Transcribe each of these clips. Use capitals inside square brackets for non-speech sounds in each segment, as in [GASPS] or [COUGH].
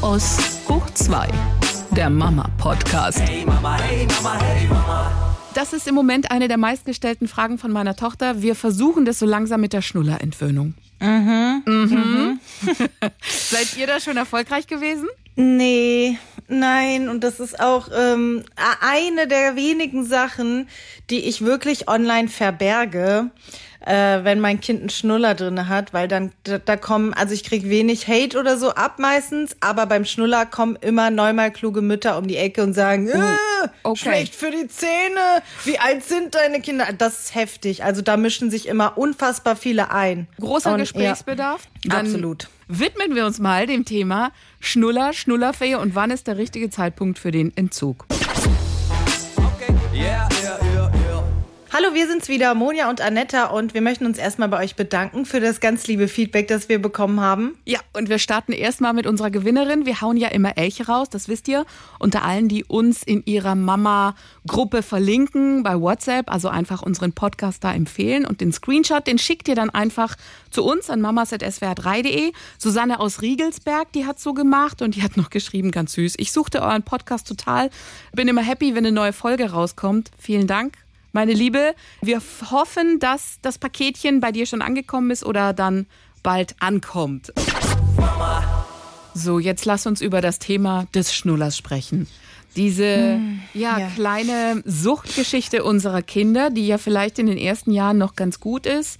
Chaos hoch 2, der Mama-Podcast. Hey Mama, hey Mama, hey Mama. Das ist im Moment eine der meistgestellten Fragen von meiner Tochter. Wir versuchen das so langsam mit der Schnullerentwöhnung. Mhm. Mhm. [LAUGHS] Seid ihr da schon erfolgreich gewesen? Nee, nein. Und das ist auch ähm, eine der wenigen Sachen, die ich wirklich online verberge äh, wenn mein Kind einen Schnuller drin hat, weil dann da, da kommen, also ich krieg wenig Hate oder so ab meistens, aber beim Schnuller kommen immer neunmal kluge Mütter um die Ecke und sagen, oh, äh, okay. schlecht für die Zähne, wie alt sind deine Kinder? Das ist heftig. Also da mischen sich immer unfassbar viele ein. Großer und, Gesprächsbedarf. Ja, absolut. Widmen wir uns mal dem Thema Schnuller, Schnullerfee und wann ist der richtige Zeitpunkt für den Entzug? Hallo, wir sind's wieder, Monja und Anetta, und wir möchten uns erstmal bei euch bedanken für das ganz liebe Feedback, das wir bekommen haben. Ja, und wir starten erstmal mit unserer Gewinnerin. Wir hauen ja immer Elche raus, das wisst ihr. Unter allen, die uns in ihrer Mama-Gruppe verlinken bei WhatsApp, also einfach unseren Podcast da empfehlen. Und den Screenshot, den schickt ihr dann einfach zu uns an mamas.swr3.de. Susanne aus Riegelsberg, die hat so gemacht und die hat noch geschrieben, ganz süß. Ich suchte euren Podcast total, bin immer happy, wenn eine neue Folge rauskommt. Vielen Dank meine Liebe. Wir hoffen, dass das Paketchen bei dir schon angekommen ist oder dann bald ankommt. So, jetzt lass uns über das Thema des Schnullers sprechen. Diese hm, ja, ja, kleine Suchtgeschichte unserer Kinder, die ja vielleicht in den ersten Jahren noch ganz gut ist.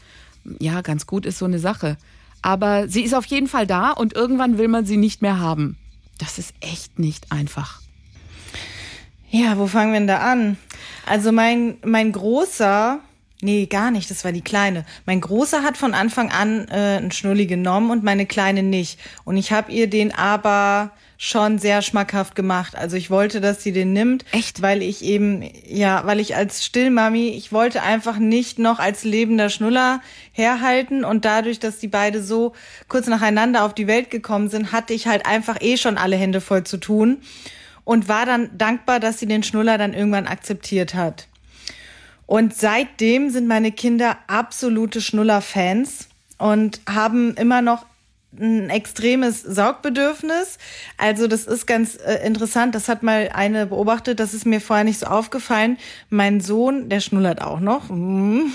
Ja, ganz gut ist so eine Sache. Aber sie ist auf jeden Fall da und irgendwann will man sie nicht mehr haben. Das ist echt nicht einfach. Ja, wo fangen wir denn da an? Also mein, mein großer, nee, gar nicht, das war die kleine. Mein großer hat von Anfang an äh, einen Schnulli genommen und meine kleine nicht. Und ich habe ihr den aber schon sehr schmackhaft gemacht. Also ich wollte, dass sie den nimmt. Echt? Weil ich eben, ja, weil ich als Stillmami, ich wollte einfach nicht noch als lebender Schnuller herhalten. Und dadurch, dass die beide so kurz nacheinander auf die Welt gekommen sind, hatte ich halt einfach eh schon alle Hände voll zu tun und war dann dankbar, dass sie den Schnuller dann irgendwann akzeptiert hat. Und seitdem sind meine Kinder absolute Schnuller-Fans und haben immer noch ein extremes Saugbedürfnis. Also das ist ganz äh, interessant. Das hat mal eine beobachtet. Das ist mir vorher nicht so aufgefallen. Mein Sohn, der schnullert auch noch. Mhm.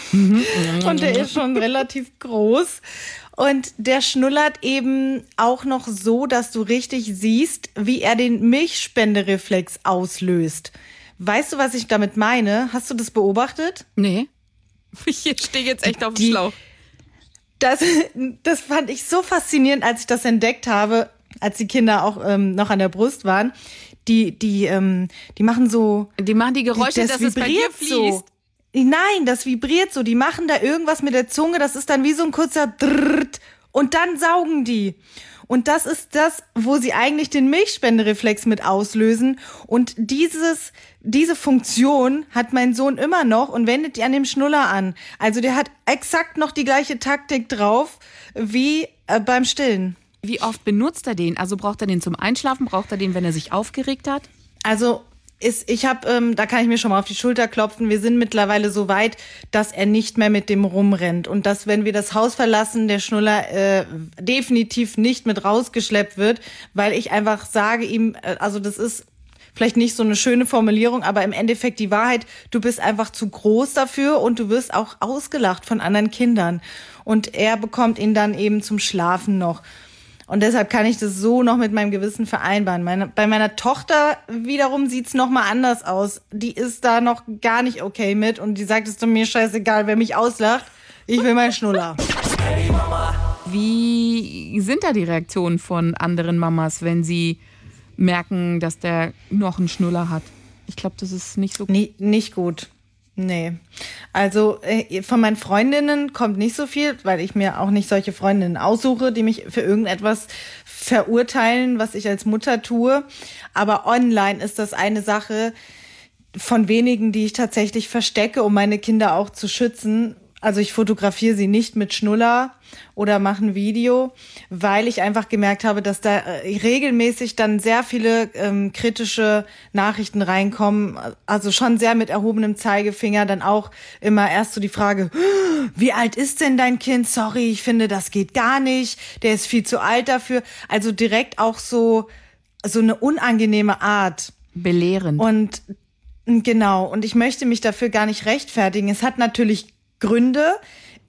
Und der ist schon [LAUGHS] relativ groß. Und der schnullert eben auch noch so, dass du richtig siehst, wie er den Milchspendereflex auslöst. Weißt du, was ich damit meine? Hast du das beobachtet? Nee. [LAUGHS] Ich stehe jetzt echt auf dem Schlauch. Das, das fand ich so faszinierend, als ich das entdeckt habe, als die Kinder auch ähm, noch an der Brust waren. Die, die, ähm, die machen so. Die machen die Geräusche, das dass es bei dir fließt. So. Nein, das vibriert so. Die machen da irgendwas mit der Zunge, das ist dann wie so ein kurzer Drrrt und dann saugen die. Und das ist das, wo sie eigentlich den Milchspendereflex mit auslösen. Und dieses, diese Funktion hat mein Sohn immer noch und wendet die an dem Schnuller an. Also der hat exakt noch die gleiche Taktik drauf wie äh, beim Stillen. Wie oft benutzt er den? Also braucht er den zum Einschlafen? Braucht er den, wenn er sich aufgeregt hat? Also ist, ich habe, ähm, da kann ich mir schon mal auf die Schulter klopfen. Wir sind mittlerweile so weit, dass er nicht mehr mit dem rumrennt und dass, wenn wir das Haus verlassen, der Schnuller äh, definitiv nicht mit rausgeschleppt wird, weil ich einfach sage ihm, äh, also das ist vielleicht nicht so eine schöne Formulierung, aber im Endeffekt die Wahrheit, du bist einfach zu groß dafür und du wirst auch ausgelacht von anderen Kindern. Und er bekommt ihn dann eben zum Schlafen noch. Und deshalb kann ich das so noch mit meinem Gewissen vereinbaren. Meine, bei meiner Tochter wiederum sieht's noch mal anders aus. Die ist da noch gar nicht okay mit und die sagt es zu mir scheißegal, wer mich auslacht. Ich will meinen Schnuller. [LAUGHS] Wie sind da die Reaktionen von anderen Mamas, wenn sie merken, dass der noch einen Schnuller hat? Ich glaube, das ist nicht so gut. Nee, nicht gut. Nee. Also äh, von meinen Freundinnen kommt nicht so viel, weil ich mir auch nicht solche Freundinnen aussuche, die mich für irgendetwas verurteilen, was ich als Mutter tue. Aber online ist das eine Sache von wenigen, die ich tatsächlich verstecke, um meine Kinder auch zu schützen. Also ich fotografiere sie nicht mit Schnuller oder mache ein Video, weil ich einfach gemerkt habe, dass da äh, regelmäßig dann sehr viele ähm, kritische Nachrichten reinkommen. Also schon sehr mit erhobenem Zeigefinger. Dann auch immer erst so die Frage, wie alt ist denn dein Kind? Sorry, ich finde, das geht gar nicht. Der ist viel zu alt dafür. Also direkt auch so, so eine unangenehme Art. Belehrend. Und genau. Und ich möchte mich dafür gar nicht rechtfertigen. Es hat natürlich Gründe.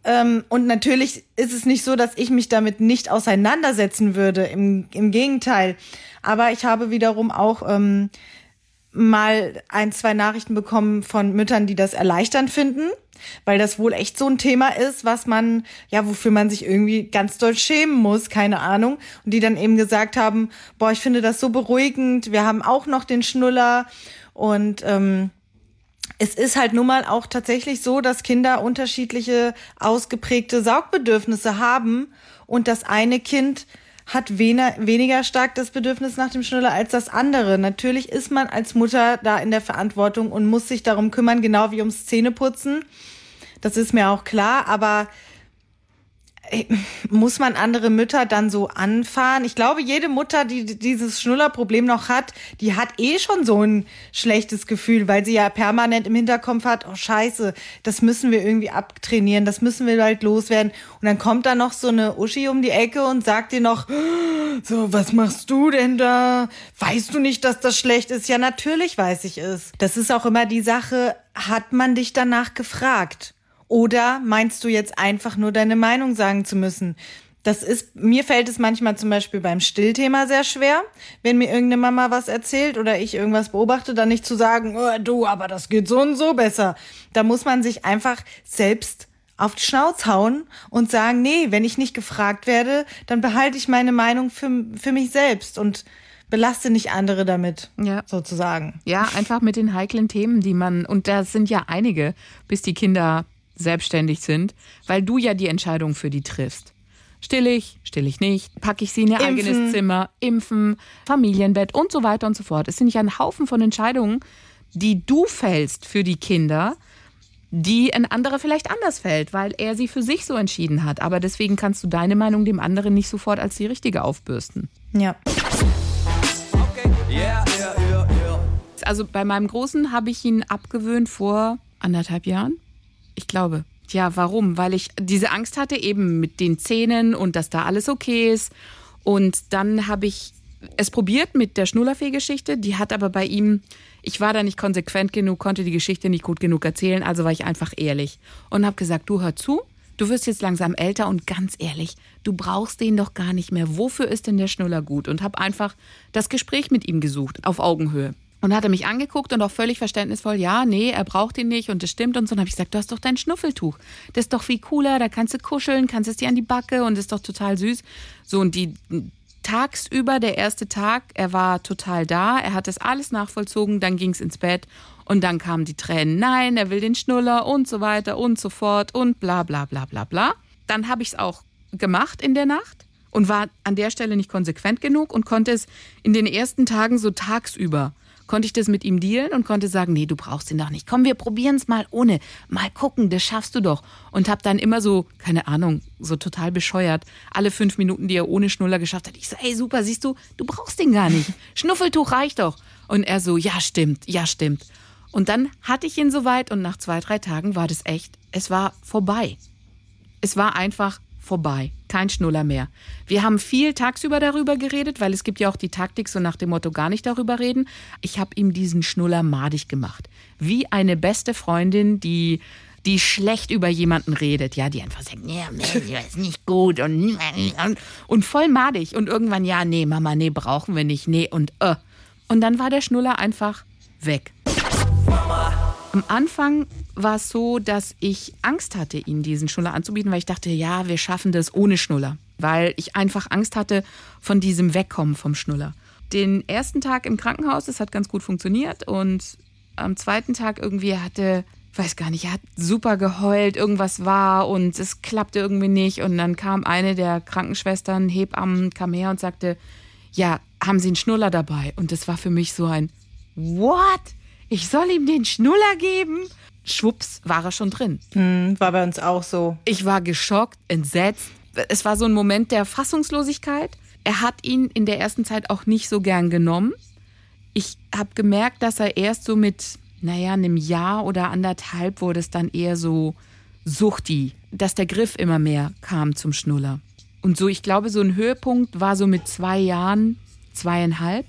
Ähm, und natürlich ist es nicht so, dass ich mich damit nicht auseinandersetzen würde. Im, im Gegenteil. Aber ich habe wiederum auch ähm, mal ein, zwei Nachrichten bekommen von Müttern, die das erleichternd finden, weil das wohl echt so ein Thema ist, was man, ja, wofür man sich irgendwie ganz doll schämen muss, keine Ahnung. Und die dann eben gesagt haben, boah, ich finde das so beruhigend, wir haben auch noch den Schnuller und ähm, es ist halt nun mal auch tatsächlich so, dass Kinder unterschiedliche ausgeprägte Saugbedürfnisse haben und das eine Kind hat weniger, weniger stark das Bedürfnis nach dem Schnuller als das andere. Natürlich ist man als Mutter da in der Verantwortung und muss sich darum kümmern, genau wie ums Zähneputzen. Das ist mir auch klar, aber muss man andere Mütter dann so anfahren? Ich glaube, jede Mutter, die dieses Schnullerproblem noch hat, die hat eh schon so ein schlechtes Gefühl, weil sie ja permanent im Hinterkopf hat, oh scheiße, das müssen wir irgendwie abtrainieren, das müssen wir halt loswerden. Und dann kommt da noch so eine Uschi um die Ecke und sagt dir noch, [GASPS] so, was machst du denn da? Weißt du nicht, dass das schlecht ist? Ja, natürlich weiß ich es. Das ist auch immer die Sache, hat man dich danach gefragt? Oder meinst du jetzt einfach nur deine Meinung sagen zu müssen? Das ist, mir fällt es manchmal zum Beispiel beim Stillthema sehr schwer, wenn mir irgendeine Mama was erzählt oder ich irgendwas beobachte, dann nicht zu sagen, oh, du, aber das geht so und so besser. Da muss man sich einfach selbst auf die Schnauze hauen und sagen, nee, wenn ich nicht gefragt werde, dann behalte ich meine Meinung für, für mich selbst und belaste nicht andere damit, ja. sozusagen. Ja, einfach mit den heiklen Themen, die man, und da sind ja einige, bis die Kinder selbstständig sind, weil du ja die Entscheidung für die triffst. Still ich, still ich nicht, packe ich sie in ihr impfen. eigenes Zimmer, impfen, Familienbett und so weiter und so fort. Es sind ja ein Haufen von Entscheidungen, die du fällst für die Kinder, die ein anderer vielleicht anders fällt, weil er sie für sich so entschieden hat. Aber deswegen kannst du deine Meinung dem anderen nicht sofort als die richtige aufbürsten. Ja. Okay. Yeah, yeah, yeah, also bei meinem Großen habe ich ihn abgewöhnt vor anderthalb Jahren. Ich glaube. Ja, warum? Weil ich diese Angst hatte, eben mit den Zähnen und dass da alles okay ist. Und dann habe ich es probiert mit der Schnullerfee-Geschichte. Die hat aber bei ihm, ich war da nicht konsequent genug, konnte die Geschichte nicht gut genug erzählen, also war ich einfach ehrlich und habe gesagt, du hör zu, du wirst jetzt langsam älter und ganz ehrlich, du brauchst den doch gar nicht mehr. Wofür ist denn der Schnuller gut? Und habe einfach das Gespräch mit ihm gesucht, auf Augenhöhe. Und hat er mich angeguckt und auch völlig verständnisvoll, ja, nee, er braucht ihn nicht und das stimmt und so. Und habe ich gesagt, du hast doch dein Schnuffeltuch. Das ist doch viel cooler, da kannst du kuscheln, kannst es dir an die Backe und ist doch total süß. So, und die tagsüber, der erste Tag, er war total da, er hat das alles nachvollzogen, dann ging es ins Bett und dann kamen die Tränen, nein, er will den Schnuller und so weiter und so fort und bla bla bla bla bla. Dann habe ich es auch gemacht in der Nacht und war an der Stelle nicht konsequent genug und konnte es in den ersten Tagen so tagsüber konnte ich das mit ihm dealen und konnte sagen, nee, du brauchst ihn doch nicht. Komm, wir probieren es mal ohne. Mal gucken, das schaffst du doch. Und habe dann immer so, keine Ahnung, so total bescheuert, alle fünf Minuten, die er ohne Schnuller geschafft hat. Ich so, ey, super, siehst du, du brauchst den gar nicht. [LAUGHS] Schnuffeltuch reicht doch. Und er so, ja, stimmt, ja, stimmt. Und dann hatte ich ihn soweit und nach zwei, drei Tagen war das echt, es war vorbei. Es war einfach vorbei. Kein Schnuller mehr. Wir haben viel tagsüber darüber geredet, weil es gibt ja auch die Taktik so nach dem Motto gar nicht darüber reden. Ich habe ihm diesen Schnuller madig gemacht. Wie eine beste Freundin, die die schlecht über jemanden redet, ja, die einfach sagt, ja, das ist nicht gut und, und voll madig und irgendwann, ja, nee, Mama, nee, brauchen wir nicht, nee und äh. Und dann war der Schnuller einfach weg. Mama. Am Anfang war es so, dass ich Angst hatte, ihnen diesen Schnuller anzubieten, weil ich dachte, ja, wir schaffen das ohne Schnuller. Weil ich einfach Angst hatte von diesem Wegkommen vom Schnuller. Den ersten Tag im Krankenhaus, das hat ganz gut funktioniert. Und am zweiten Tag irgendwie hatte, weiß gar nicht, er hat super geheult, irgendwas war und es klappte irgendwie nicht. Und dann kam eine der Krankenschwestern, Hebammen, kam her und sagte, ja, haben Sie einen Schnuller dabei? Und das war für mich so ein, what? Ich soll ihm den Schnuller geben? Schwupps war er schon drin. Hm, war bei uns auch so. Ich war geschockt, entsetzt. Es war so ein Moment der Fassungslosigkeit. Er hat ihn in der ersten Zeit auch nicht so gern genommen. Ich habe gemerkt, dass er erst so mit, naja, einem Jahr oder anderthalb wurde es dann eher so suchti, dass der Griff immer mehr kam zum Schnuller. Und so, ich glaube, so ein Höhepunkt war so mit zwei Jahren, zweieinhalb,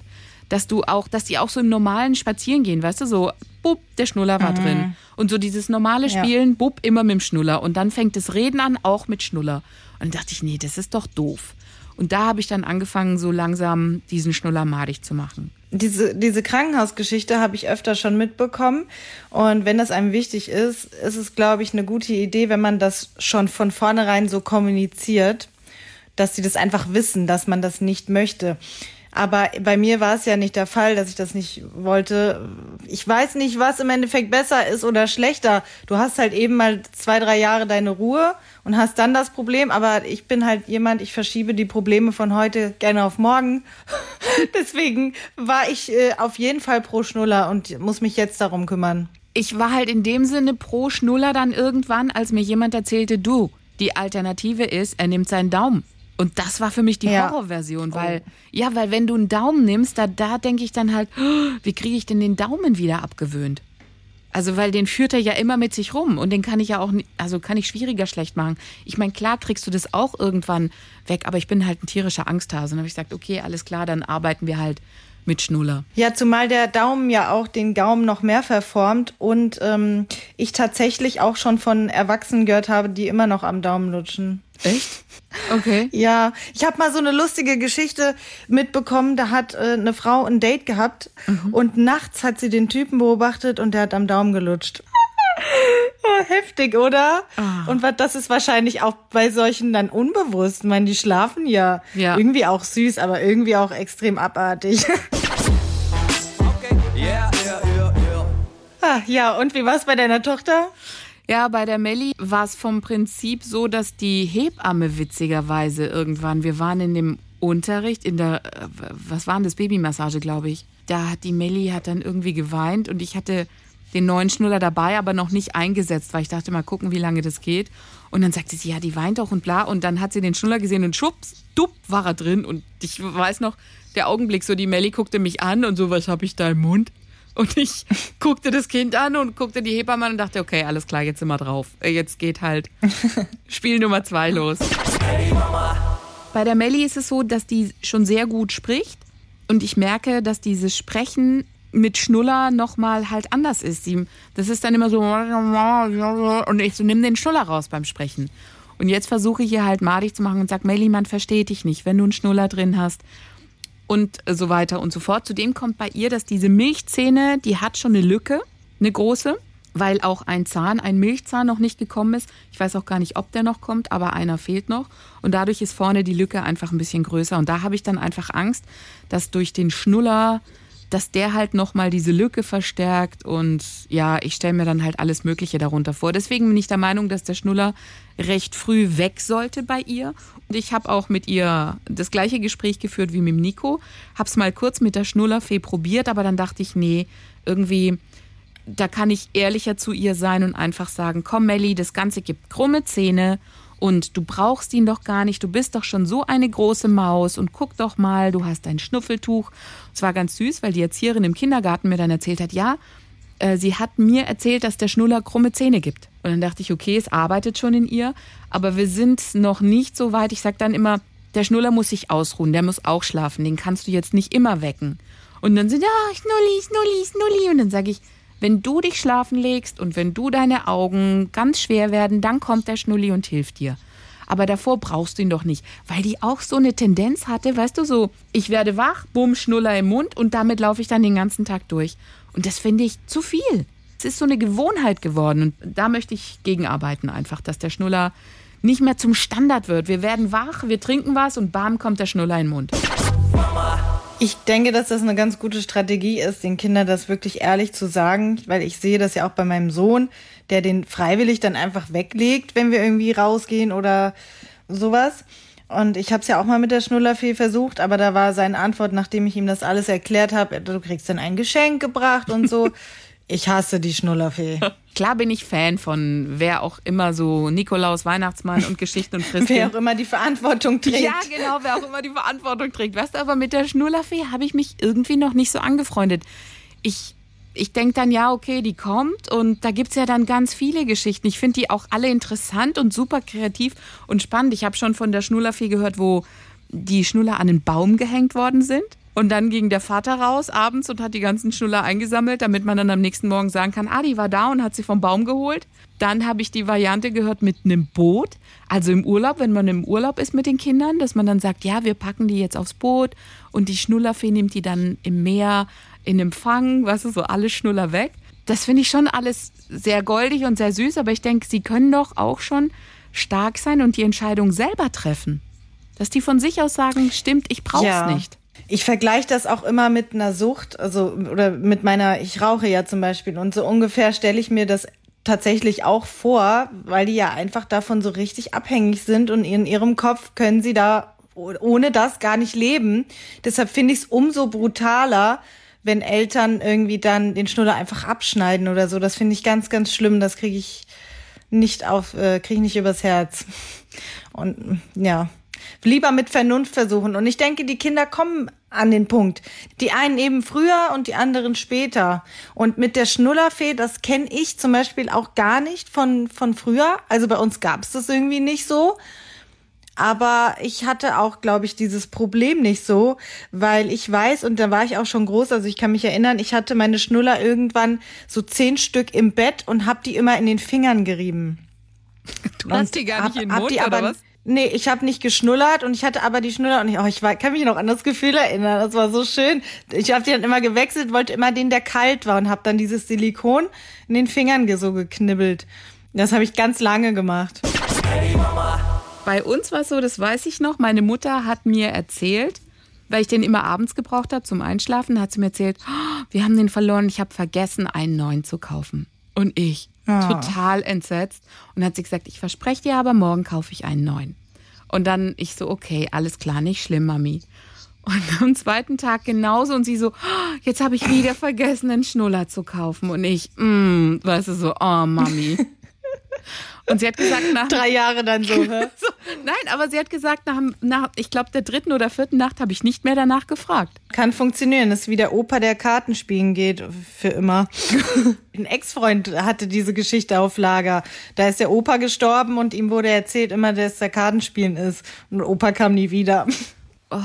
dass du auch, dass die auch so im normalen Spazieren gehen, weißt du, so, bub, der Schnuller war mhm. drin. Und so dieses normale Spielen, ja. bub, immer mit dem Schnuller. Und dann fängt das Reden an, auch mit Schnuller. Und dann dachte ich, nee, das ist doch doof. Und da habe ich dann angefangen, so langsam diesen Schnuller madig zu machen. Diese, diese Krankenhausgeschichte habe ich öfter schon mitbekommen. Und wenn das einem wichtig ist, ist es, glaube ich, eine gute Idee, wenn man das schon von vornherein so kommuniziert, dass sie das einfach wissen, dass man das nicht möchte. Aber bei mir war es ja nicht der Fall, dass ich das nicht wollte. Ich weiß nicht, was im Endeffekt besser ist oder schlechter. Du hast halt eben mal zwei, drei Jahre deine Ruhe und hast dann das Problem. Aber ich bin halt jemand, ich verschiebe die Probleme von heute gerne auf morgen. [LAUGHS] Deswegen war ich äh, auf jeden Fall pro Schnuller und muss mich jetzt darum kümmern. Ich war halt in dem Sinne pro Schnuller dann irgendwann, als mir jemand erzählte, du, die Alternative ist, er nimmt seinen Daumen. Und das war für mich die ja. Horrorversion, weil, oh. ja, weil wenn du einen Daumen nimmst, da, da denke ich dann halt, oh, wie kriege ich denn den Daumen wieder abgewöhnt? Also, weil den führt er ja immer mit sich rum und den kann ich ja auch, also kann ich schwieriger schlecht machen. Ich meine, klar kriegst du das auch irgendwann weg, aber ich bin halt ein tierischer Angsthase. Und dann habe ich gesagt, okay, alles klar, dann arbeiten wir halt mit Schnuller. Ja, zumal der Daumen ja auch den Gaumen noch mehr verformt und ähm, ich tatsächlich auch schon von Erwachsenen gehört habe, die immer noch am Daumen lutschen. Echt? Okay. [LAUGHS] Ja, ich habe mal so eine lustige Geschichte mitbekommen. Da hat äh, eine Frau ein Date gehabt mhm. und nachts hat sie den Typen beobachtet und der hat am Daumen gelutscht. Oh, [LAUGHS] heftig, oder? Oh. Und das ist wahrscheinlich auch bei solchen dann unbewusst. Ich meine, die schlafen ja. ja. Irgendwie auch süß, aber irgendwie auch extrem abartig. [LAUGHS] Okay. Yeah, yeah, yeah, yeah. Ah, ja, und wie war's bei deiner Tochter? Ja, bei der Melli war es vom Prinzip so, dass die Hebamme witzigerweise irgendwann, wir waren in dem Unterricht, in der, äh, was war denn das, Babymassage, glaube ich. Da hat die Melli hat dann irgendwie geweint und ich hatte den neuen Schnuller dabei, aber noch nicht eingesetzt, weil ich dachte, mal gucken, wie lange das geht. Und dann sagte sie, ja, die weint doch und bla. Und dann hat sie den Schnuller gesehen und schwupps, dupp, war er drin. Und ich weiß noch, der Augenblick, so die Melli guckte mich an und so, was habe ich da im Mund? Und ich [LAUGHS] guckte das Kind an und guckte die Hebamme an und dachte, okay, alles klar, jetzt sind wir drauf. Äh, jetzt geht halt [LAUGHS] Spiel Nummer zwei los. Hey Bei der Melli ist es so, dass die schon sehr gut spricht. Und ich merke, dass dieses Sprechen mit Schnuller nochmal halt anders ist. das ist dann immer so, und ich so, nimm den Schnuller raus beim Sprechen. Und jetzt versuche ich hier halt madig zu machen und sag, Melli, man versteht dich nicht, wenn du einen Schnuller drin hast und so weiter und so fort. Zudem kommt bei ihr, dass diese Milchzähne, die hat schon eine Lücke, eine große, weil auch ein Zahn, ein Milchzahn noch nicht gekommen ist. Ich weiß auch gar nicht, ob der noch kommt, aber einer fehlt noch. Und dadurch ist vorne die Lücke einfach ein bisschen größer. Und da habe ich dann einfach Angst, dass durch den Schnuller dass der halt nochmal diese Lücke verstärkt und ja, ich stelle mir dann halt alles Mögliche darunter vor. Deswegen bin ich der Meinung, dass der Schnuller recht früh weg sollte bei ihr. Und ich habe auch mit ihr das gleiche Gespräch geführt wie mit Nico. Hab's mal kurz mit der Schnullerfee probiert, aber dann dachte ich, nee, irgendwie, da kann ich ehrlicher zu ihr sein und einfach sagen, komm Melli, das Ganze gibt krumme Zähne und du brauchst ihn doch gar nicht, du bist doch schon so eine große Maus und guck doch mal, du hast ein Schnuffeltuch. Es war ganz süß, weil die Erzieherin im Kindergarten mir dann erzählt hat, ja, äh, sie hat mir erzählt, dass der Schnuller krumme Zähne gibt. Und dann dachte ich, okay, es arbeitet schon in ihr, aber wir sind noch nicht so weit. Ich sage dann immer, der Schnuller muss sich ausruhen, der muss auch schlafen, den kannst du jetzt nicht immer wecken. Und dann sind, ja, Schnulli, Schnulli, Schnulli. Und dann sage ich, wenn du dich schlafen legst und wenn du deine Augen ganz schwer werden, dann kommt der Schnulli und hilft dir. Aber davor brauchst du ihn doch nicht, weil die auch so eine Tendenz hatte, weißt du, so, ich werde wach, bumm, Schnuller im Mund und damit laufe ich dann den ganzen Tag durch. Und das finde ich zu viel. Es ist so eine Gewohnheit geworden und da möchte ich gegenarbeiten einfach, dass der Schnuller nicht mehr zum Standard wird. Wir werden wach, wir trinken was und bam kommt der Schnuller in den Mund. Mama. Ich denke, dass das eine ganz gute Strategie ist, den Kindern das wirklich ehrlich zu sagen, weil ich sehe das ja auch bei meinem Sohn, der den freiwillig dann einfach weglegt, wenn wir irgendwie rausgehen oder sowas. Und ich habe es ja auch mal mit der Schnullerfee versucht, aber da war seine Antwort, nachdem ich ihm das alles erklärt habe, du kriegst dann ein Geschenk gebracht und so. [LAUGHS] Ich hasse die Schnullerfee. [LAUGHS] Klar bin ich Fan von wer auch immer so Nikolaus, Weihnachtsmann und Geschichten und [LAUGHS] Fristen. wer auch immer die Verantwortung trägt. Ja, genau, wer auch immer die Verantwortung trägt. Weißt du, aber mit der Schnullerfee habe ich mich irgendwie noch nicht so angefreundet. Ich, ich denke dann, ja, okay, die kommt und da gibt es ja dann ganz viele Geschichten. Ich finde die auch alle interessant und super kreativ und spannend. Ich habe schon von der Schnullerfee gehört, wo die Schnuller an den Baum gehängt worden sind. Und dann ging der Vater raus abends und hat die ganzen Schnuller eingesammelt, damit man dann am nächsten Morgen sagen kann, ah, die war da und hat sie vom Baum geholt. Dann habe ich die Variante gehört mit einem Boot, also im Urlaub, wenn man im Urlaub ist mit den Kindern, dass man dann sagt, ja, wir packen die jetzt aufs Boot und die Schnullerfee nimmt die dann im Meer in Empfang, weißt du, so alle Schnuller weg. Das finde ich schon alles sehr goldig und sehr süß, aber ich denke, sie können doch auch schon stark sein und die Entscheidung selber treffen. Dass die von sich aus sagen, stimmt, ich brauche es ja. nicht. Ich vergleiche das auch immer mit einer Sucht, also oder mit meiner, ich rauche ja zum Beispiel und so ungefähr stelle ich mir das tatsächlich auch vor, weil die ja einfach davon so richtig abhängig sind und in ihrem Kopf können sie da ohne das gar nicht leben. Deshalb finde ich es umso brutaler, wenn Eltern irgendwie dann den Schnuller einfach abschneiden oder so. Das finde ich ganz, ganz schlimm. Das kriege ich nicht auf, äh, kriege ich nicht übers Herz. Und ja, lieber mit Vernunft versuchen. Und ich denke, die Kinder kommen an den Punkt. Die einen eben früher und die anderen später. Und mit der Schnullerfee, das kenne ich zum Beispiel auch gar nicht von, von früher. Also bei uns gab es das irgendwie nicht so. Aber ich hatte auch, glaube ich, dieses Problem nicht so, weil ich weiß, und da war ich auch schon groß, also ich kann mich erinnern, ich hatte meine Schnuller irgendwann so zehn Stück im Bett und hab die immer in den Fingern gerieben. Du hast die gar nicht hab, in den Mund, oder aber, was? Nee, ich habe nicht geschnullert und ich hatte aber die Schnuller und ich, oh, ich war, kann mich noch an das Gefühl erinnern. Das war so schön. Ich habe die dann immer gewechselt, wollte immer den, der kalt war und habe dann dieses Silikon in den Fingern so geknibbelt. Das habe ich ganz lange gemacht. Hey Mama. Bei uns war es so, das weiß ich noch. Meine Mutter hat mir erzählt, weil ich den immer abends gebraucht habe zum Einschlafen, hat sie mir erzählt, oh, wir haben den verloren. Ich habe vergessen, einen neuen zu kaufen. Und ich, Ah. Total entsetzt. Und hat sie gesagt, ich verspreche dir aber, morgen kaufe ich einen neuen. Und dann ich so, okay, alles klar, nicht schlimm, Mami. Und [LAUGHS] am zweiten Tag genauso und sie so, oh, jetzt habe ich wieder vergessen, einen Schnuller zu kaufen. Und ich, mm, weißt du, so, oh, Mami. [LAUGHS] Und sie hat gesagt, nach. Drei Jahre dann so, [LAUGHS] so Nein, aber sie hat gesagt, nach, nach ich glaube, der dritten oder vierten Nacht habe ich nicht mehr danach gefragt. Kann funktionieren. Das ist wie der Opa, der Karten spielen geht, für immer. [LAUGHS] Ein Ex-Freund hatte diese Geschichte auf Lager. Da ist der Opa gestorben und ihm wurde erzählt immer, dass der Kartenspielen ist. Und Opa kam nie wieder. Oh,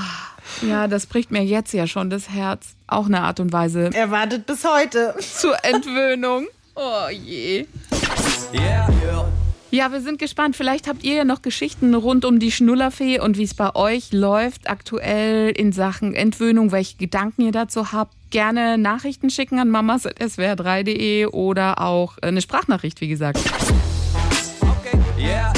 ja, das bricht mir jetzt ja schon das Herz. Auch eine Art und Weise. Er wartet bis heute. [LAUGHS] Zur Entwöhnung. Oh je. Yeah. Ja, wir sind gespannt. Vielleicht habt ihr ja noch Geschichten rund um die Schnullerfee und wie es bei euch läuft aktuell in Sachen Entwöhnung, welche Gedanken ihr dazu habt. Gerne Nachrichten schicken an mamas.swr3.de oder auch eine Sprachnachricht, wie gesagt. Okay. Yeah,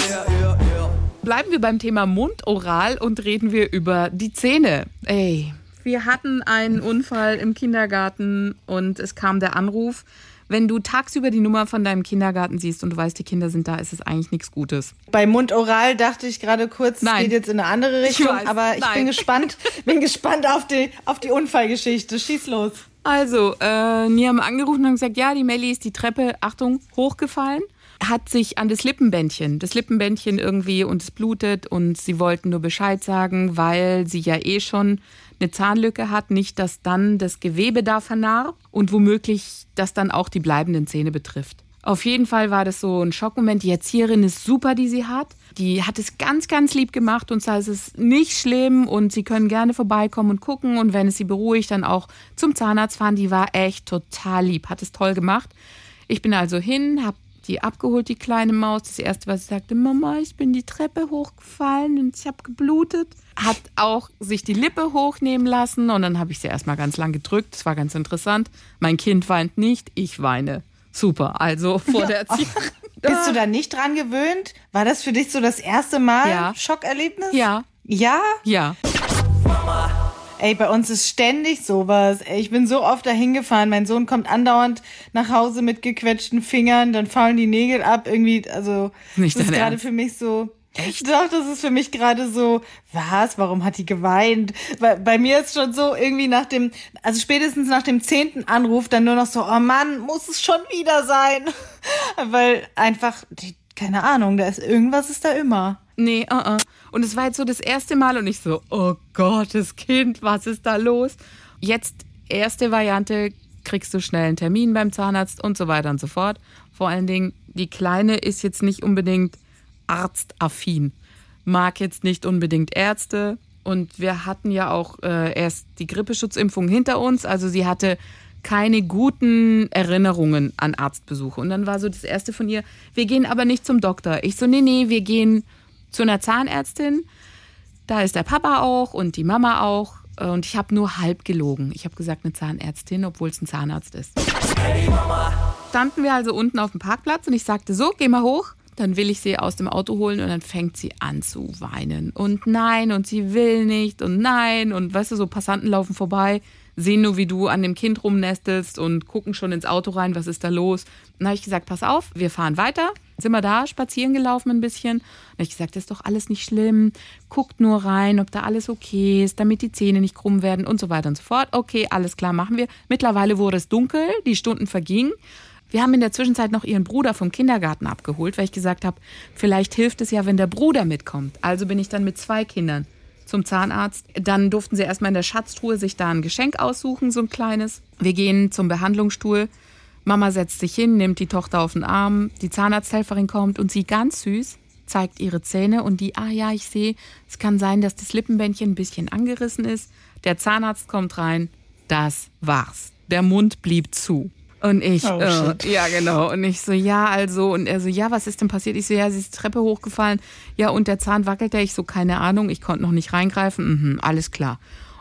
Bleiben wir beim Thema Mundoral und reden wir über die Zähne. Ey, wir hatten einen Unfall im Kindergarten und es kam der Anruf, wenn du tagsüber die Nummer von deinem Kindergarten siehst und du weißt, die Kinder sind da, ist es eigentlich nichts Gutes. Bei Mundoral dachte ich gerade kurz, es geht jetzt in eine andere Richtung, ich weiß, aber ich nein. bin gespannt, [LAUGHS] bin gespannt auf die, auf die Unfallgeschichte. Schieß los. Also, äh, die haben angerufen und haben gesagt, ja, die Melli ist die Treppe, Achtung, hochgefallen hat sich an das Lippenbändchen, das Lippenbändchen irgendwie und es blutet und sie wollten nur Bescheid sagen, weil sie ja eh schon eine Zahnlücke hat, nicht, dass dann das Gewebe da vernarbt und womöglich das dann auch die bleibenden Zähne betrifft. Auf jeden Fall war das so ein Schockmoment. Die Erzieherin ist super, die sie hat. Die hat es ganz, ganz lieb gemacht und sagt, es ist nicht schlimm und sie können gerne vorbeikommen und gucken und wenn es sie beruhigt, dann auch zum Zahnarzt fahren. Die war echt total lieb, hat es toll gemacht. Ich bin also hin, habe die abgeholt, die kleine Maus. Das erste, was sie sagte, Mama, ich bin die Treppe hochgefallen und ich habe geblutet. Hat auch sich die Lippe hochnehmen lassen und dann habe ich sie erstmal ganz lang gedrückt. Das war ganz interessant. Mein Kind weint nicht, ich weine. Super, also vor der Erziehung. [LAUGHS] Bist du da nicht dran gewöhnt? War das für dich so das erste Mal ja. Schockerlebnis? Ja. Ja? Ja. Ey, bei uns ist ständig sowas. Ey, ich bin so oft dahin gefahren. Mein Sohn kommt andauernd nach Hause mit gequetschten Fingern, dann fallen die Nägel ab. Irgendwie, also Nicht das ist gerade für mich so. Echt? Doch, das ist für mich gerade so, was? Warum hat die geweint? Bei, bei mir ist schon so irgendwie nach dem, also spätestens nach dem zehnten Anruf dann nur noch so, oh Mann, muss es schon wieder sein. [LAUGHS] Weil einfach, die, keine Ahnung, da ist irgendwas ist da immer. Nee, uh -uh. Und es war jetzt so das erste Mal und ich so, oh Gott, das Kind, was ist da los? Jetzt erste Variante, kriegst du schnell einen Termin beim Zahnarzt und so weiter und so fort. Vor allen Dingen, die Kleine ist jetzt nicht unbedingt arztaffin, mag jetzt nicht unbedingt Ärzte. Und wir hatten ja auch äh, erst die Grippeschutzimpfung hinter uns. Also sie hatte keine guten Erinnerungen an Arztbesuche. Und dann war so das erste von ihr, wir gehen aber nicht zum Doktor. Ich so, nee, nee, wir gehen zu einer Zahnärztin. Da ist der Papa auch und die Mama auch. Und ich habe nur halb gelogen. Ich habe gesagt, eine Zahnärztin, obwohl es ein Zahnarzt ist. Hey Mama. Standen wir also unten auf dem Parkplatz und ich sagte so, geh mal hoch. Dann will ich sie aus dem Auto holen und dann fängt sie an zu weinen. Und nein, und sie will nicht und nein. Und weißt du, so Passanten laufen vorbei, sehen nur, wie du an dem Kind rumnestelst und gucken schon ins Auto rein, was ist da los. Dann habe ich gesagt, pass auf, wir fahren weiter. Sind wir da spazieren gelaufen ein bisschen. Dann habe ich gesagt, das ist doch alles nicht schlimm. Guckt nur rein, ob da alles okay ist, damit die Zähne nicht krumm werden und so weiter und so fort. Okay, alles klar, machen wir. Mittlerweile wurde es dunkel, die Stunden vergingen. Wir haben in der Zwischenzeit noch ihren Bruder vom Kindergarten abgeholt, weil ich gesagt habe, vielleicht hilft es ja, wenn der Bruder mitkommt. Also bin ich dann mit zwei Kindern zum Zahnarzt. Dann durften sie erstmal in der Schatztruhe sich da ein Geschenk aussuchen, so ein kleines. Wir gehen zum Behandlungsstuhl. Mama setzt sich hin, nimmt die Tochter auf den Arm. Die Zahnarzthelferin kommt und sie ganz süß zeigt ihre Zähne und die, ah ja, ich sehe, es kann sein, dass das Lippenbändchen ein bisschen angerissen ist. Der Zahnarzt kommt rein. Das war's. Der Mund blieb zu. Und ich, oh, äh, ja genau, und ich so, ja, also, und er so, ja, was ist denn passiert? Ich so, ja, sie ist die Treppe hochgefallen, ja, und der Zahn wackelte, ich so, keine Ahnung, ich konnte noch nicht reingreifen, mhm, alles klar.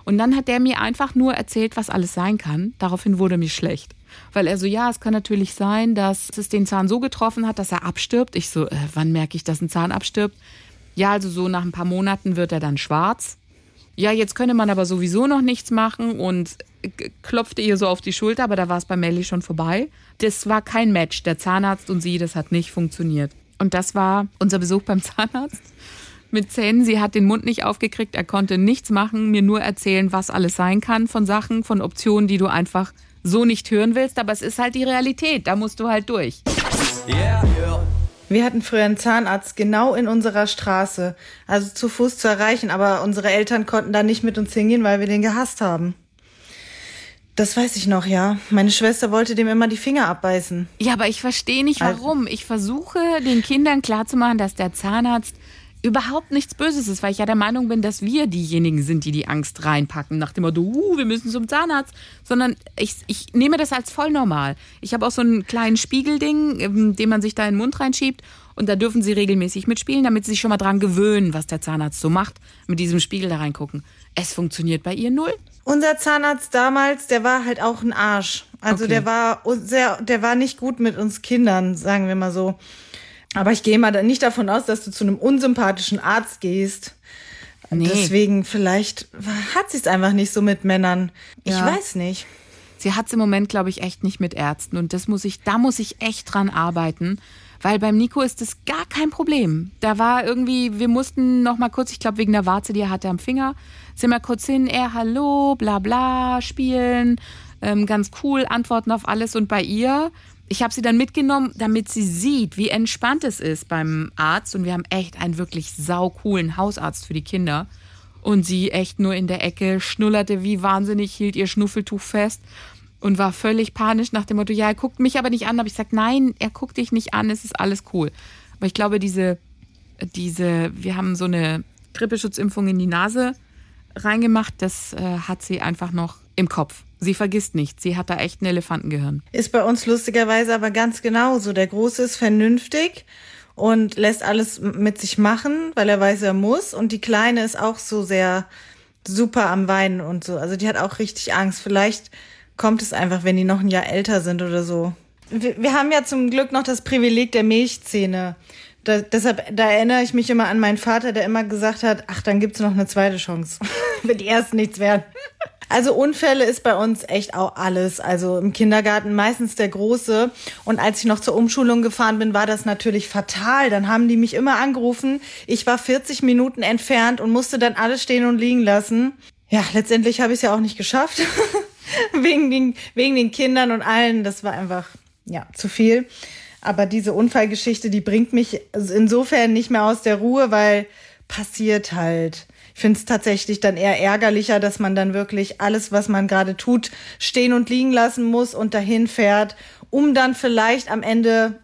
Und dann hat er mir einfach nur erzählt, was alles sein kann. Daraufhin wurde mir schlecht. Weil er so, ja, es kann natürlich sein, dass es den Zahn so getroffen hat, dass er abstirbt. Ich so, äh, wann merke ich, dass ein Zahn abstirbt? Ja, also so nach ein paar Monaten wird er dann schwarz. Ja, jetzt könne man aber sowieso noch nichts machen und klopfte ihr so auf die Schulter, aber da war es bei Melly schon vorbei. Das war kein Match. Der Zahnarzt und sie, das hat nicht funktioniert. Und das war unser Besuch beim [LAUGHS] Zahnarzt mit Zähnen. Sie hat den Mund nicht aufgekriegt, er konnte nichts machen, mir nur erzählen, was alles sein kann von Sachen, von Optionen, die du einfach so nicht hören willst. Aber es ist halt die Realität, da musst du halt durch. Yeah. Wir hatten früher einen Zahnarzt genau in unserer Straße, also zu Fuß zu erreichen, aber unsere Eltern konnten da nicht mit uns hingehen, weil wir den gehasst haben. Das weiß ich noch, ja. Meine Schwester wollte dem immer die Finger abbeißen. Ja, aber ich verstehe nicht warum. Ich versuche den Kindern klarzumachen, dass der Zahnarzt überhaupt nichts Böses ist, weil ich ja der Meinung bin, dass wir diejenigen sind, die die Angst reinpacken, nach dem Motto, uh, wir müssen zum Zahnarzt, sondern ich, ich nehme das als voll normal. Ich habe auch so einen kleinen Spiegelding, ähm, den man sich da in den Mund reinschiebt und da dürfen sie regelmäßig mitspielen, damit sie sich schon mal dran gewöhnen, was der Zahnarzt so macht, mit diesem Spiegel da reingucken. Es funktioniert bei ihr null. Unser Zahnarzt damals, der war halt auch ein Arsch. Also okay. der war sehr, der war nicht gut mit uns Kindern, sagen wir mal so. Aber ich gehe mal nicht davon aus, dass du zu einem unsympathischen Arzt gehst. Nee. Deswegen vielleicht hat sie es einfach nicht so mit Männern. Ich ja. weiß nicht. Sie hat es im Moment, glaube ich, echt nicht mit Ärzten. Und das muss ich, da muss ich echt dran arbeiten. Weil beim Nico ist das gar kein Problem. Da war irgendwie, wir mussten noch mal kurz, ich glaube wegen der Warze, die er hatte am Finger, sind wir kurz hin, er hallo, bla bla, spielen, ähm, ganz cool, antworten auf alles. Und bei ihr ich habe sie dann mitgenommen, damit sie sieht, wie entspannt es ist beim Arzt. Und wir haben echt einen wirklich saucoolen Hausarzt für die Kinder. Und sie echt nur in der Ecke schnullerte wie wahnsinnig, hielt ihr Schnuffeltuch fest und war völlig panisch nach dem Motto, ja, er guckt mich aber nicht an. Aber ich sage, nein, er guckt dich nicht an, es ist alles cool. Aber ich glaube, diese, diese, wir haben so eine Grippeschutzimpfung in die Nase reingemacht, das äh, hat sie einfach noch im Kopf. Sie vergisst nichts. Sie hat da echt ein Elefantengehirn. Ist bei uns lustigerweise aber ganz genauso. Der Große ist vernünftig und lässt alles mit sich machen, weil er weiß, er muss. Und die Kleine ist auch so sehr super am Weinen und so. Also die hat auch richtig Angst. Vielleicht kommt es einfach, wenn die noch ein Jahr älter sind oder so. Wir, wir haben ja zum Glück noch das Privileg der Milchzähne. Da, deshalb, da erinnere ich mich immer an meinen Vater, der immer gesagt hat, ach, dann gibt's noch eine zweite Chance. [LAUGHS] Wenn die ersten nichts werden. Also Unfälle ist bei uns echt auch alles. Also im Kindergarten meistens der Große. Und als ich noch zur Umschulung gefahren bin, war das natürlich fatal. Dann haben die mich immer angerufen. Ich war 40 Minuten entfernt und musste dann alles stehen und liegen lassen. Ja, letztendlich habe ich es ja auch nicht geschafft. [LAUGHS] wegen, den, wegen den Kindern und allen. Das war einfach, ja, zu viel. Aber diese Unfallgeschichte, die bringt mich insofern nicht mehr aus der Ruhe, weil passiert halt. Ich finde es tatsächlich dann eher ärgerlicher, dass man dann wirklich alles, was man gerade tut, stehen und liegen lassen muss und dahin fährt, um dann vielleicht am Ende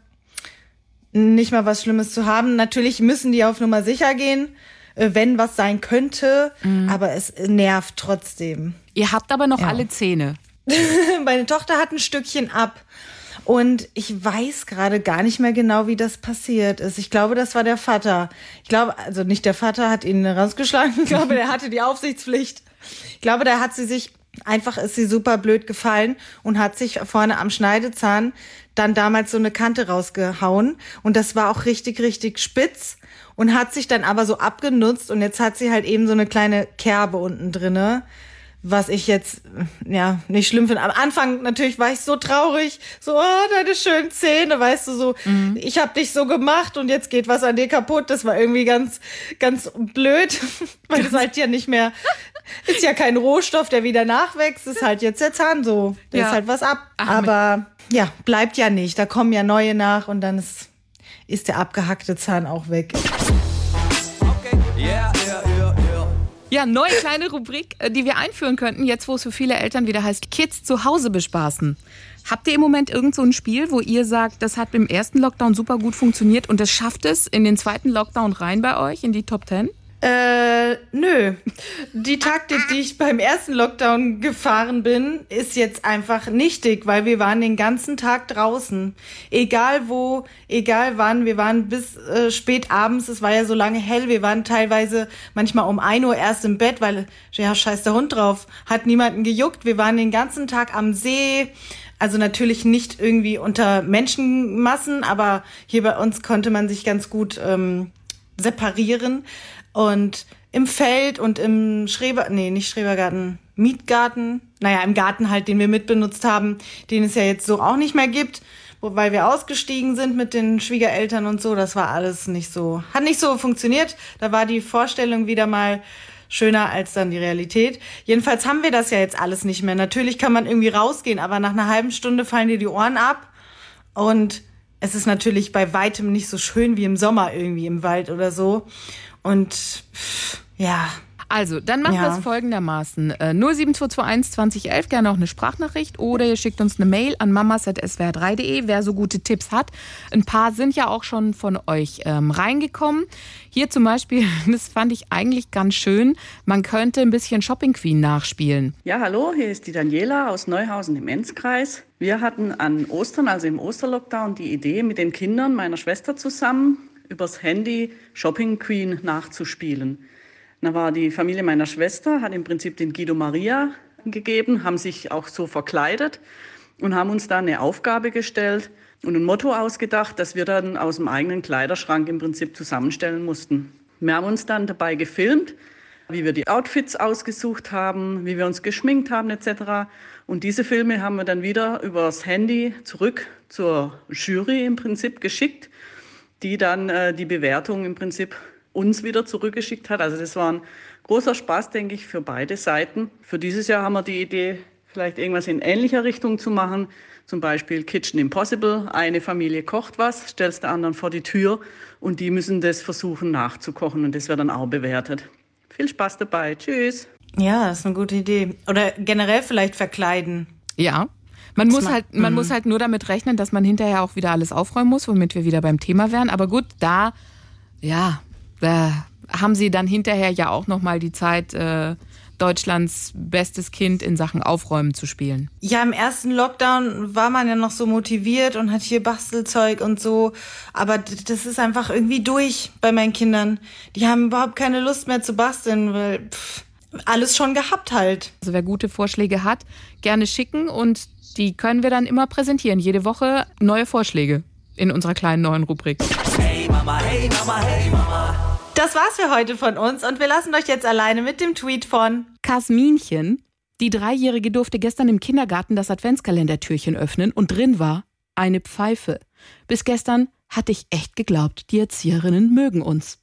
nicht mal was Schlimmes zu haben. Natürlich müssen die auf Nummer sicher gehen, äh, wenn was sein könnte, mhm. aber es nervt trotzdem. Ihr habt aber noch ja. alle Zähne. [LAUGHS] Meine Tochter hat ein Stückchen ab. Und ich weiß gerade gar nicht mehr genau, wie das passiert ist. Ich glaube, das war der Vater. Ich glaube, also nicht der Vater hat ihn rausgeschlagen. [LAUGHS] Ich glaube, der hatte die Aufsichtspflicht. Ich glaube, da hat sie sich einfach ist sie super blöd gefallen und hat sich vorne am Schneidezahn dann damals so eine Kante rausgehauen und das war auch richtig richtig spitz und hat sich dann aber so abgenutzt und jetzt hat sie halt eben so eine kleine Kerbe unten drinne was ich jetzt ja nicht schlimm finde. Am Anfang natürlich war ich so traurig, so oh, deine schönen Zähne, weißt du so, mhm. ich habe dich so gemacht und jetzt geht was an dir kaputt. Das war irgendwie ganz ganz blöd, [LAUGHS] weil das halt ja nicht mehr ist ja kein Rohstoff, der wieder nachwächst, ist halt jetzt der Zahn so, da ja. ist halt was ab. Ach, Aber ja, bleibt ja nicht, da kommen ja neue nach und dann ist ist der abgehackte Zahn auch weg. Ja, neue kleine Rubrik, äh, die wir einführen könnten, jetzt wo es für viele Eltern wieder heißt, Kids zu Hause bespaßen. Habt ihr im Moment irgend so ein Spiel, wo ihr sagt, das hat im ersten Lockdown super gut funktioniert und das schafft es in den zweiten Lockdown rein bei euch in die Top 10? Äh, nö. Die Taktik, die ich beim ersten Lockdown gefahren bin, ist jetzt einfach nichtig, weil wir waren den ganzen Tag draußen. Egal wo, egal wann, wir waren bis äh, spät abends, es war ja so lange hell, wir waren teilweise manchmal um ein Uhr erst im Bett, weil, ja, scheiß der Hund drauf, hat niemanden gejuckt. Wir waren den ganzen Tag am See, also natürlich nicht irgendwie unter Menschenmassen, aber hier bei uns konnte man sich ganz gut ähm, separieren. Und im Feld und im Schreber, nee, nicht Schrebergarten, Mietgarten, naja, im Garten halt, den wir mitbenutzt haben, den es ja jetzt so auch nicht mehr gibt, wobei wir ausgestiegen sind mit den Schwiegereltern und so, das war alles nicht so, hat nicht so funktioniert. Da war die Vorstellung wieder mal schöner als dann die Realität. Jedenfalls haben wir das ja jetzt alles nicht mehr. Natürlich kann man irgendwie rausgehen, aber nach einer halben Stunde fallen dir die Ohren ab und es ist natürlich bei weitem nicht so schön wie im Sommer irgendwie im Wald oder so. Und ja. Also, dann machen ja. wir es folgendermaßen. Äh, 07221 2011 gerne auch eine Sprachnachricht oder ihr schickt uns eine Mail an mamas.swr3.de, wer so gute Tipps hat. Ein paar sind ja auch schon von euch ähm, reingekommen. Hier zum Beispiel, [LAUGHS] das fand ich eigentlich ganz schön, man könnte ein bisschen Shopping Queen nachspielen. Ja, hallo, hier ist die Daniela aus Neuhausen im Enzkreis. Wir hatten an Ostern, also im Osterlockdown, die Idee mit den Kindern meiner Schwester zusammen, übers Handy Shopping Queen nachzuspielen. Da war die Familie meiner Schwester, hat im Prinzip den Guido Maria gegeben, haben sich auch so verkleidet und haben uns da eine Aufgabe gestellt und ein Motto ausgedacht, das wir dann aus dem eigenen Kleiderschrank im Prinzip zusammenstellen mussten. Wir haben uns dann dabei gefilmt, wie wir die Outfits ausgesucht haben, wie wir uns geschminkt haben etc. Und diese Filme haben wir dann wieder übers Handy zurück zur Jury im Prinzip geschickt die dann äh, die Bewertung im Prinzip uns wieder zurückgeschickt hat. Also das war ein großer Spaß, denke ich, für beide Seiten. Für dieses Jahr haben wir die Idee, vielleicht irgendwas in ähnlicher Richtung zu machen. Zum Beispiel Kitchen Impossible. Eine Familie kocht was, stellst der anderen vor die Tür und die müssen das versuchen nachzukochen und das wird dann auch bewertet. Viel Spaß dabei. Tschüss. Ja, das ist eine gute Idee. Oder generell vielleicht verkleiden. Ja, man muss halt, man mhm. muss halt nur damit rechnen, dass man hinterher auch wieder alles aufräumen muss, womit wir wieder beim Thema wären. Aber gut, da, ja, da haben sie dann hinterher ja auch noch mal die Zeit. Äh, Deutschlands bestes Kind in Sachen Aufräumen zu spielen. Ja, im ersten Lockdown war man ja noch so motiviert und hat hier Bastelzeug und so. Aber das ist einfach irgendwie durch bei meinen Kindern. Die haben überhaupt keine Lust mehr zu basteln, weil pff, alles schon gehabt halt. Also wer gute Vorschläge hat, gerne schicken und die können wir dann immer präsentieren. Jede Woche neue Vorschläge in unserer kleinen neuen Rubrik. Hey Mama, hey Mama, hey Mama. Das war's für heute von uns und wir lassen euch jetzt alleine mit dem Tweet von Kasminchen, die Dreijährige durfte gestern im Kindergarten das Adventskalendertürchen öffnen und drin war eine Pfeife. Bis gestern hatte ich echt geglaubt, die Erzieherinnen mögen uns.